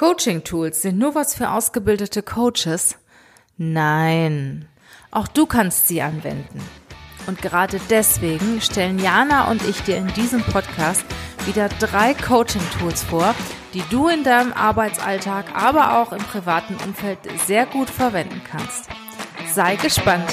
Coaching-Tools sind nur was für ausgebildete Coaches? Nein, auch du kannst sie anwenden. Und gerade deswegen stellen Jana und ich dir in diesem Podcast wieder drei Coaching-Tools vor, die du in deinem Arbeitsalltag, aber auch im privaten Umfeld sehr gut verwenden kannst. Sei gespannt!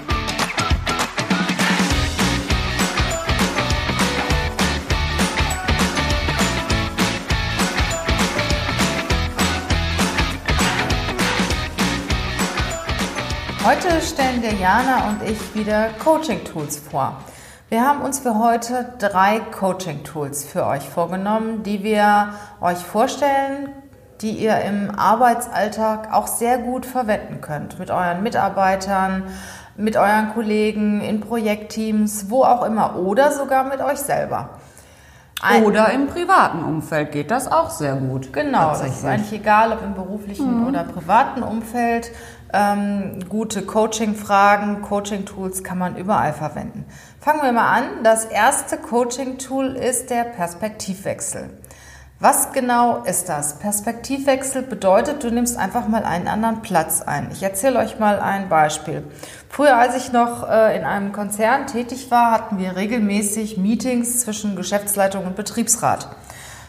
Heute stellen dir Jana und ich wieder Coaching-Tools vor. Wir haben uns für heute drei Coaching-Tools für euch vorgenommen, die wir euch vorstellen, die ihr im Arbeitsalltag auch sehr gut verwenden könnt. Mit euren Mitarbeitern, mit euren Kollegen, in Projektteams, wo auch immer oder sogar mit euch selber. Ein oder im privaten Umfeld geht das auch sehr gut. Genau, das ist eigentlich egal, ob im beruflichen mhm. oder privaten Umfeld. Ähm, gute Coaching-Fragen, Coaching-Tools kann man überall verwenden. Fangen wir mal an. Das erste Coaching-Tool ist der Perspektivwechsel. Was genau ist das? Perspektivwechsel bedeutet, du nimmst einfach mal einen anderen Platz ein. Ich erzähle euch mal ein Beispiel. Früher, als ich noch äh, in einem Konzern tätig war, hatten wir regelmäßig Meetings zwischen Geschäftsleitung und Betriebsrat.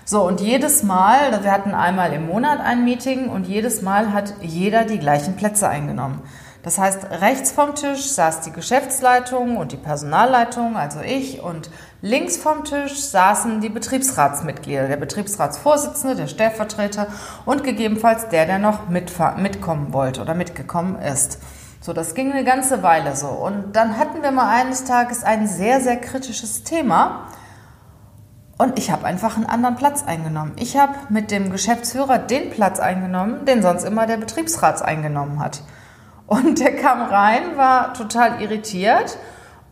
So, und jedes Mal, wir hatten einmal im Monat ein Meeting und jedes Mal hat jeder die gleichen Plätze eingenommen. Das heißt, rechts vom Tisch saß die Geschäftsleitung und die Personalleitung, also ich, und links vom Tisch saßen die Betriebsratsmitglieder, der Betriebsratsvorsitzende, der Stellvertreter und gegebenenfalls der, der noch mitkommen wollte oder mitgekommen ist. So, das ging eine ganze Weile so. Und dann hatten wir mal eines Tages ein sehr, sehr kritisches Thema. Und ich habe einfach einen anderen Platz eingenommen. Ich habe mit dem Geschäftsführer den Platz eingenommen, den sonst immer der Betriebsrat eingenommen hat. Und der kam rein, war total irritiert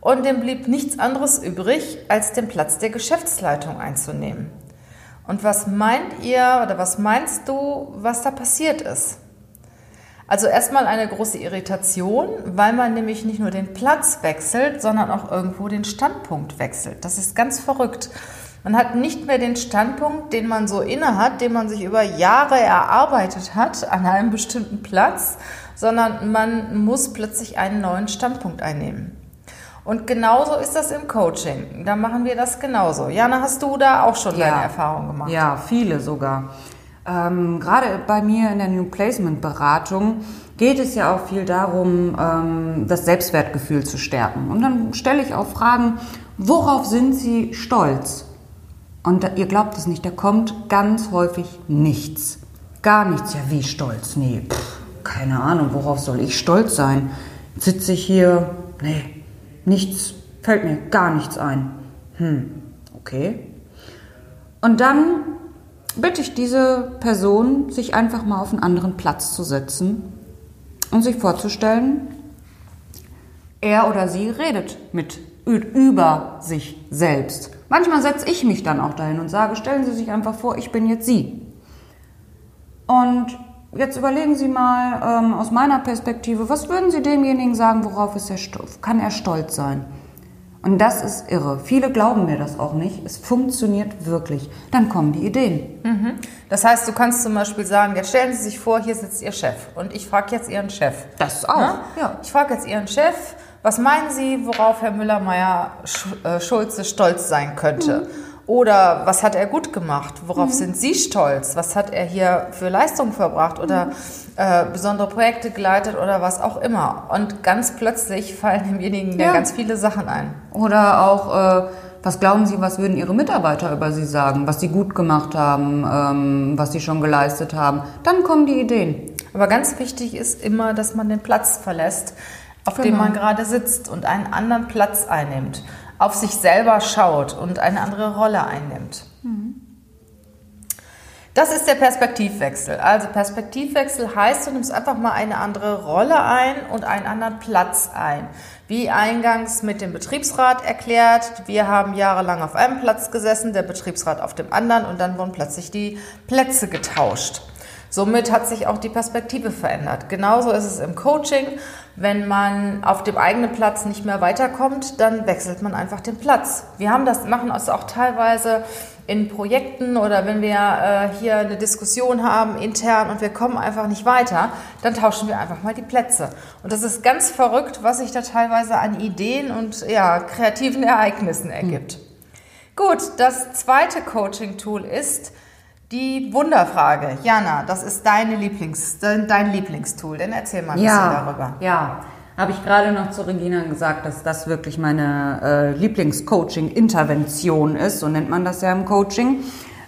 und dem blieb nichts anderes übrig, als den Platz der Geschäftsleitung einzunehmen. Und was meint ihr oder was meinst du, was da passiert ist? Also erstmal eine große Irritation, weil man nämlich nicht nur den Platz wechselt, sondern auch irgendwo den Standpunkt wechselt. Das ist ganz verrückt. Man hat nicht mehr den Standpunkt, den man so inne hat, den man sich über Jahre erarbeitet hat an einem bestimmten Platz, sondern man muss plötzlich einen neuen Standpunkt einnehmen. Und genauso ist das im Coaching. Da machen wir das genauso. Jana, hast du da auch schon ja. deine Erfahrungen gemacht? Ja, viele sogar. Ähm, gerade bei mir in der New Placement Beratung geht es ja auch viel darum, ähm, das Selbstwertgefühl zu stärken. Und dann stelle ich auch Fragen, worauf sind Sie stolz? Und ihr glaubt es nicht, da kommt ganz häufig nichts. Gar nichts. Ja, wie stolz? Nee, pff, keine Ahnung, worauf soll ich stolz sein? Sitze ich hier? Nee, nichts, fällt mir gar nichts ein. Hm, okay. Und dann bitte ich diese Person, sich einfach mal auf einen anderen Platz zu setzen und sich vorzustellen, er oder sie redet mit über sich selbst. Manchmal setze ich mich dann auch dahin und sage, stellen Sie sich einfach vor, ich bin jetzt Sie. Und jetzt überlegen Sie mal ähm, aus meiner Perspektive, was würden Sie demjenigen sagen, worauf ist er, kann er stolz sein? Und das ist irre. Viele glauben mir das auch nicht. Es funktioniert wirklich. Dann kommen die Ideen. Mhm. Das heißt, du kannst zum Beispiel sagen, jetzt stellen Sie sich vor, hier sitzt Ihr Chef und ich frage jetzt Ihren Chef. Das auch. Ja? ja. Ich frage jetzt Ihren Chef, was meinen Sie, worauf Herr Müller-Meyer-Schulze äh, stolz sein könnte? Mhm. Oder was hat er gut gemacht? Worauf mhm. sind Sie stolz? Was hat er hier für Leistungen verbracht oder mhm. äh, besondere Projekte geleitet oder was auch immer? Und ganz plötzlich fallen demjenigen ja. ganz viele Sachen ein. Oder auch, äh, was glauben Sie, was würden Ihre Mitarbeiter über Sie sagen? Was Sie gut gemacht haben, ähm, was Sie schon geleistet haben? Dann kommen die Ideen. Aber ganz wichtig ist immer, dass man den Platz verlässt, auf genau. dem man gerade sitzt und einen anderen Platz einnimmt. auf sich selber schaut und eine andere Rolle einnimmt. Das ist der Perspektivwechsel. Also Perspektivwechsel heißt, du nimmst einfach mal eine andere Rolle ein und einen anderen Platz ein. Wie eingangs mit dem Betriebsrat erklärt, wir haben jahrelang auf einem Platz gesessen, der Betriebsrat auf dem anderen und dann wurden plötzlich die Plätze getauscht. Somit hat sich auch die Perspektive verändert. Genauso ist es im Coaching. Wenn man auf dem eigenen Platz nicht mehr weiterkommt, dann wechselt man einfach den Platz. Wir haben das, machen das auch teilweise in Projekten oder wenn wir äh, hier eine Diskussion haben intern und wir kommen einfach nicht weiter, dann tauschen wir einfach mal die Plätze. Und das ist ganz verrückt, was sich da teilweise an Ideen und ja, kreativen Ereignissen ergibt. Mhm. Gut, das zweite Coaching-Tool ist die Wunderfrage. Jana, das ist deine Lieblings, dein Lieblingstool. Dann erzähl mal ein ja, bisschen darüber. Ja, habe ich gerade noch zu Regina gesagt, dass das wirklich meine äh, Lieblingscoaching-Intervention ist, so nennt man das ja im Coaching.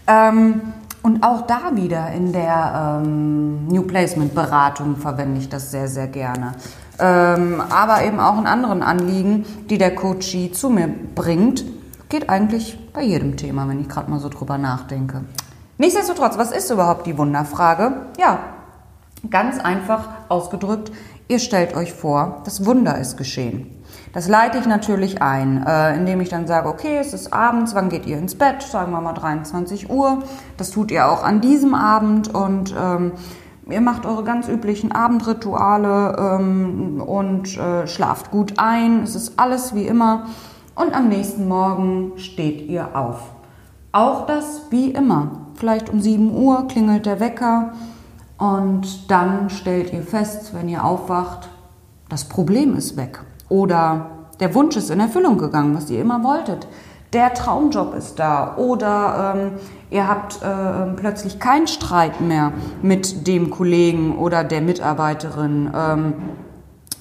Ähm, und auch da wieder in der ähm, New Placement-Beratung verwende ich das sehr, sehr gerne. Ähm, aber eben auch in anderen Anliegen, die der Coachie zu mir bringt. Geht eigentlich bei jedem Thema, wenn ich gerade mal so drüber nachdenke. Nichtsdestotrotz, was ist überhaupt die Wunderfrage? Ja, ganz einfach ausgedrückt, Ihr stellt euch vor, das Wunder ist geschehen. Das leite ich natürlich ein, äh, indem ich dann sage, okay, es ist abends, wann geht ihr ins Bett? Sagen wir mal 23 Uhr. Das tut ihr auch an diesem Abend und ähm, ihr macht eure ganz üblichen Abendrituale ähm, und äh, schlaft gut ein. Es ist alles wie immer. Und am nächsten Morgen steht ihr auf. Auch das wie immer. Vielleicht um 7 Uhr klingelt der Wecker und dann stellt ihr fest, wenn ihr aufwacht, das Problem ist weg. Oder der Wunsch ist in Erfüllung gegangen, was ihr immer wolltet. Der Traumjob ist da. Oder ähm, ihr habt äh, plötzlich keinen Streit mehr mit dem Kollegen oder der Mitarbeiterin. Ähm,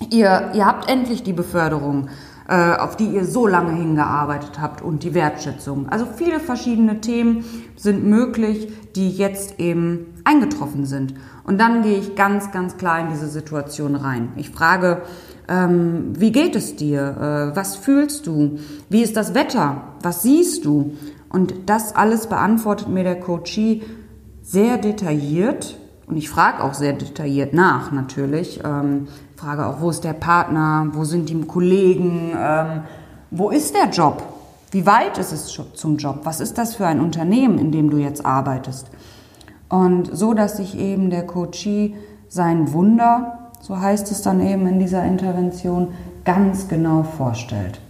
ihr, ihr habt endlich die Beförderung auf die ihr so lange hingearbeitet habt und die Wertschätzung. Also viele verschiedene Themen sind möglich, die jetzt eben eingetroffen sind. Und dann gehe ich ganz, ganz klar in diese Situation rein. Ich frage, ähm, wie geht es dir? Äh, was fühlst du? Wie ist das Wetter? Was siehst du? Und das alles beantwortet mir der Coachie sehr detailliert. Und ich frage auch sehr detailliert nach, natürlich. Ähm, frage auch, wo ist der Partner? Wo sind die Kollegen? Ähm, wo ist der Job? Wie weit ist es zum Job? Was ist das für ein Unternehmen, in dem du jetzt arbeitest? Und so, dass sich eben der Coachie sein Wunder, so heißt es dann eben in dieser Intervention, ganz genau vorstellt.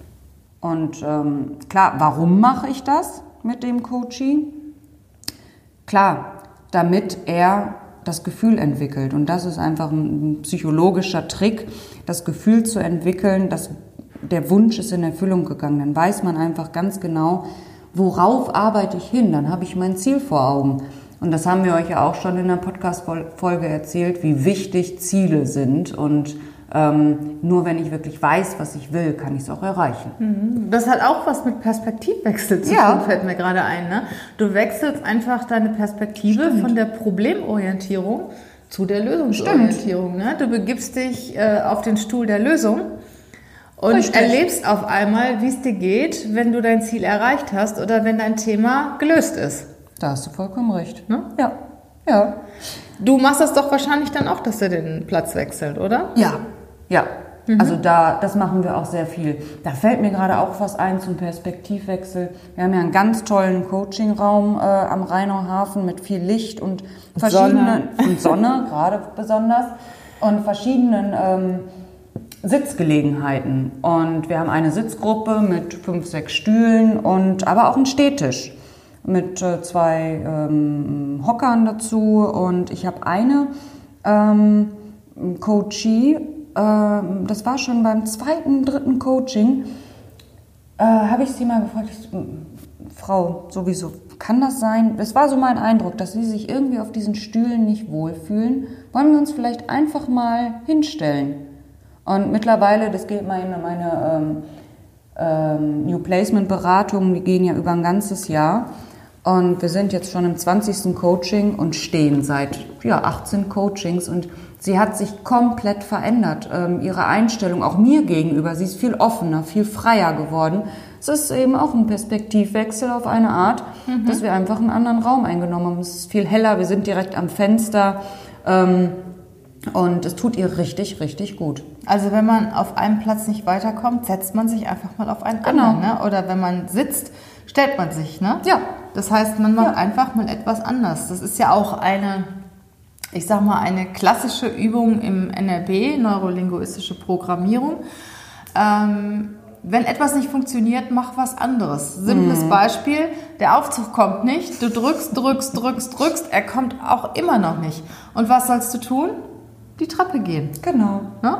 Und ähm, klar, warum mache ich das mit dem Coachie? Klar, damit er das Gefühl entwickelt. Und das ist einfach ein psychologischer Trick, das Gefühl zu entwickeln, dass der Wunsch ist in Erfüllung gegangen. Dann weiß man einfach ganz genau, worauf arbeite ich hin. Dann habe ich mein Ziel vor Augen. Und das haben wir euch ja auch schon in der Podcast-Folge erzählt, wie wichtig Ziele sind. Und ähm, nur wenn ich wirklich weiß, was ich will, kann ich es auch erreichen. Mhm. Das hat auch was mit Perspektivwechsel zu ja. tun, fällt mir gerade ein. Ne? Du wechselst einfach deine Perspektive Stimmt. von der Problemorientierung zu der Lösungsorientierung. Ne? Du begibst dich äh, auf den Stuhl der Lösung und Richtig. erlebst auf einmal, wie es dir geht, wenn du dein Ziel erreicht hast oder wenn dein Thema gelöst ist. Da hast du vollkommen recht. Ne? Ja. Ja. Du machst das doch wahrscheinlich dann auch, dass er den Platz wechselt, oder? Ja. Ja. Mhm. Also da, das machen wir auch sehr viel. Da fällt mir gerade auch was ein zum Perspektivwechsel. Wir haben ja einen ganz tollen Coachingraum äh, am Rheinauhafen mit viel Licht und verschiedenen Sonne. und Sonne gerade besonders und verschiedenen ähm, Sitzgelegenheiten. Und wir haben eine Sitzgruppe mit fünf, sechs Stühlen und aber auch einen Stehtisch mit äh, zwei ähm, Hockern dazu und ich habe eine ähm, Coachie, das war schon beim zweiten, dritten Coaching, äh, habe ich sie mal gefragt, ich, Frau, sowieso, kann das sein? Das war so mein Eindruck, dass Sie sich irgendwie auf diesen Stühlen nicht wohlfühlen. Wollen wir uns vielleicht einfach mal hinstellen? Und mittlerweile, das geht in meine ähm, ähm, New Placement Beratungen, die gehen ja über ein ganzes Jahr. Und wir sind jetzt schon im 20. Coaching und stehen seit ja, 18 Coachings und sie hat sich komplett verändert. Ähm, ihre Einstellung auch mir gegenüber, sie ist viel offener, viel freier geworden. Es ist eben auch ein Perspektivwechsel auf eine Art, Mhm. dass wir einfach einen anderen Raum eingenommen haben. Es ist viel heller, wir sind direkt am Fenster ähm, und es tut ihr richtig, richtig gut. Also wenn man auf einem Platz nicht weiterkommt, setzt man sich einfach mal auf einen Genau. anderen. Ne? Oder wenn man sitzt, stellt man sich. Ne? Ja. Das heißt, man macht Ja. einfach mal etwas anders. Das ist ja auch eine, ich sag mal, eine klassische Übung im NLP, neurolinguistische Programmierung. Ähm, wenn etwas nicht funktioniert, mach was anderes. Simples Beispiel, der Aufzug kommt nicht, du drückst, drückst, drückst, drückst, er kommt auch immer noch nicht. Und was sollst du tun? Die Treppe gehen. Genau. Ne?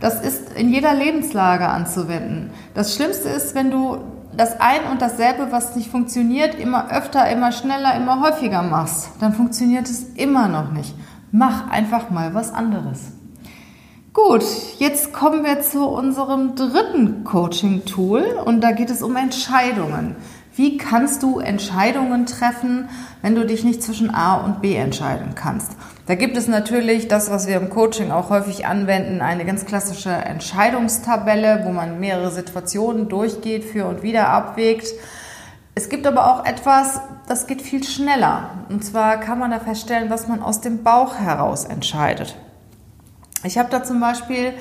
Das ist in jeder Lebenslage anzuwenden. Das Schlimmste ist, wenn du das ein und dasselbe, was nicht funktioniert, immer öfter, immer schneller, immer häufiger machst. Dann funktioniert es immer noch nicht. Mach einfach mal was anderes. Gut, jetzt kommen wir zu unserem dritten Coaching-Tool und da geht es um Entscheidungen. Wie kannst du Entscheidungen treffen, wenn du dich nicht zwischen A und B entscheiden kannst? Da gibt es natürlich das, was wir im Coaching auch häufig anwenden, eine ganz klassische Entscheidungstabelle, wo man mehrere Situationen durchgeht, für und wieder abwägt. Es gibt aber auch etwas, das geht viel schneller. Und zwar kann man da feststellen, was man aus dem Bauch heraus entscheidet. Ich habe da zum Beispiel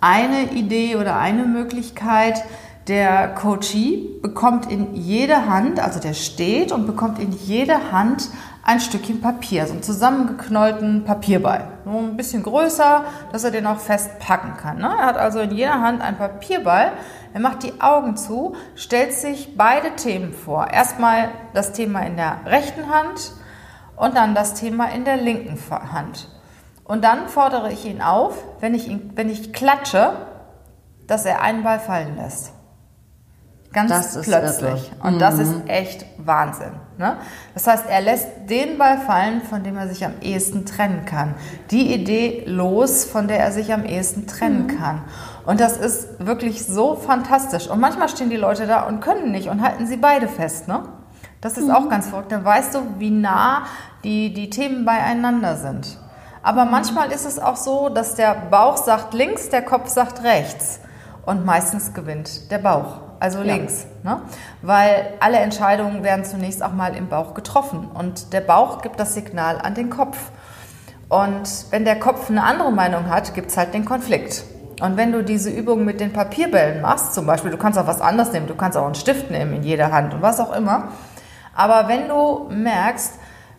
eine Idee oder eine Möglichkeit. Der Coachee bekommt in jede Hand, also der steht und bekommt in jede Hand ein Stückchen Papier, so einen zusammengeknollten Papierball. Nur ein bisschen größer, dass er den auch festpacken kann. Ne? Er hat also in jeder Hand einen Papierball. Er macht die Augen zu, stellt sich beide Themen vor. Erstmal das Thema in der rechten Hand und dann das Thema in der linken Hand. Und dann fordere ich ihn auf, wenn ich, ihn, wenn ich klatsche, dass er einen Ball fallen lässt. Ganz Das plötzlich. Und das ist echt Wahnsinn. Ne? Das heißt, er lässt den Ball fallen, von dem er sich am ehesten trennen kann. Die Idee los, von der er sich am ehesten trennen kann. Und das ist wirklich so fantastisch. Und manchmal stehen die Leute da und können nicht und halten sie beide fest. Ne? Das ist auch ganz verrückt. Dann weißt du, wie nah die, die Themen beieinander sind. Aber manchmal ist es auch so, dass der Bauch sagt links, der Kopf sagt rechts. Und meistens gewinnt der Bauch, also links. Ne? Weil alle Entscheidungen werden zunächst auch mal im Bauch getroffen. Und der Bauch gibt das Signal an den Kopf. Und wenn der Kopf eine andere Meinung hat, gibt es halt den Konflikt. Und wenn du diese Übung mit den Papierbällen machst, zum Beispiel, du kannst auch was anderes nehmen, du kannst auch einen Stift nehmen in jeder Hand und was auch immer. Aber wenn du merkst,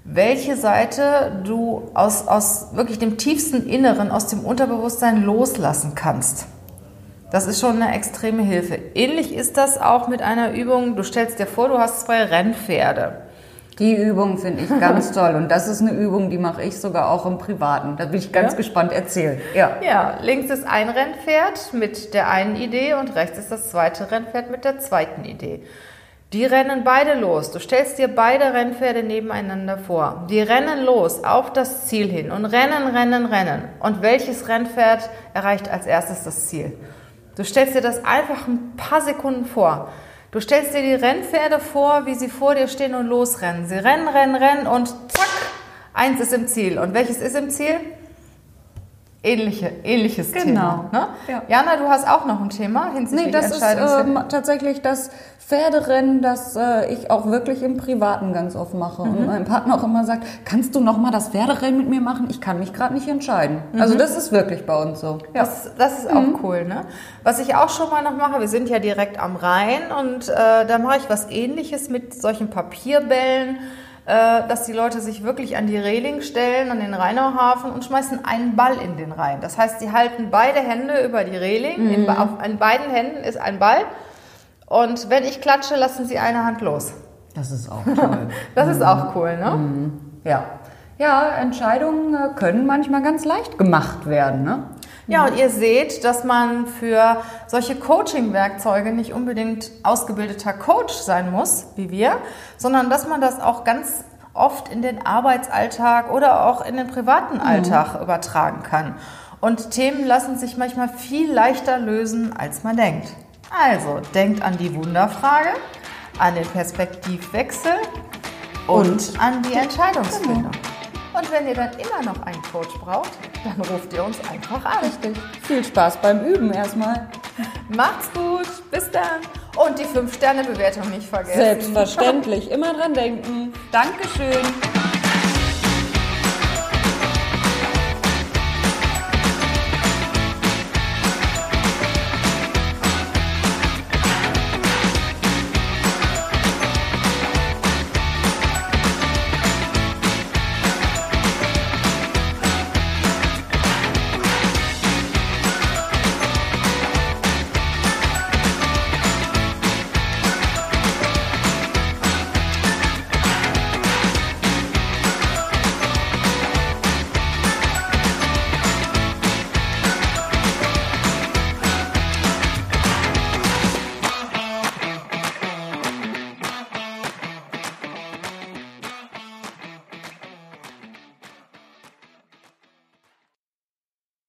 welche Seite du aus, aus wirklich dem tiefsten Inneren, aus dem Unterbewusstsein loslassen kannst, das ist schon eine extreme Hilfe. Ähnlich ist das auch mit einer Übung, du stellst dir vor, du hast zwei Rennpferde. Die Übung finde ich ganz toll und das ist eine Übung, die mache ich sogar auch im Privaten. Da bin ich ganz Ja? gespannt erzählen. Ja. Ja, links ist ein Rennpferd mit der einen Idee und rechts ist das zweite Rennpferd mit der zweiten Idee. Die rennen beide los. Du stellst dir beide Rennpferde nebeneinander vor. Die rennen los auf das Ziel hin und rennen, rennen, rennen. Und welches Rennpferd erreicht als erstes das Ziel? Du stellst dir das einfach ein paar Sekunden vor. Du stellst dir die Rennpferde vor, wie sie vor dir stehen und losrennen. Sie rennen, rennen, rennen und zack, eins ist im Ziel. Und welches ist im Ziel? Ähnliche, ähnliches Genau. Thema. Ne? Ja. Jana, du hast auch noch ein Thema hinsichtlich Nee, das ist ähm, tatsächlich das Pferderennen, das äh, ich auch wirklich im Privaten ganz oft mache. Und mein Partner auch immer sagt, kannst du noch mal das Pferderennen mit mir machen? Ich kann mich gerade nicht entscheiden. Also das ist wirklich bei uns so. Ja. Das, das ist auch cool, ne? Was ich auch schon mal noch mache, wir sind ja direkt am Rhein und äh, da mache ich was ähnliches mit solchen Papierbällen, äh, dass die Leute sich wirklich an die Reling stellen, an den Rheinauhafen und schmeißen einen Ball in den Rhein. Das heißt, sie halten beide Hände über die Reling, in, auf, an beiden Händen ist ein Ball und wenn ich klatsche, lassen sie eine Hand los. Das ist auch toll. Das ist auch cool, ne? ja. Ja, Entscheidungen äh, können manchmal ganz leicht gemacht werden. Ne? Ja, und ihr seht, dass man für solche Coaching-Werkzeuge nicht unbedingt ausgebildeter Coach sein muss, wie wir, sondern dass man das auch ganz oft in den Arbeitsalltag oder auch in den privaten Alltag übertragen kann. Und Themen lassen sich manchmal viel leichter lösen, als man denkt. Also, denkt an die Wunderfrage, an den Perspektivwechsel und, an die Entscheidungsfindung. Und wenn ihr dann immer noch einen Coach braucht, dann ruft ihr uns einfach an. Richtig. Viel Spaß beim Üben erstmal. Macht's gut, bis dann Und die 5-Sterne-Bewertung nicht vergessen. Selbstverständlich. Immer dran denken. Dankeschön.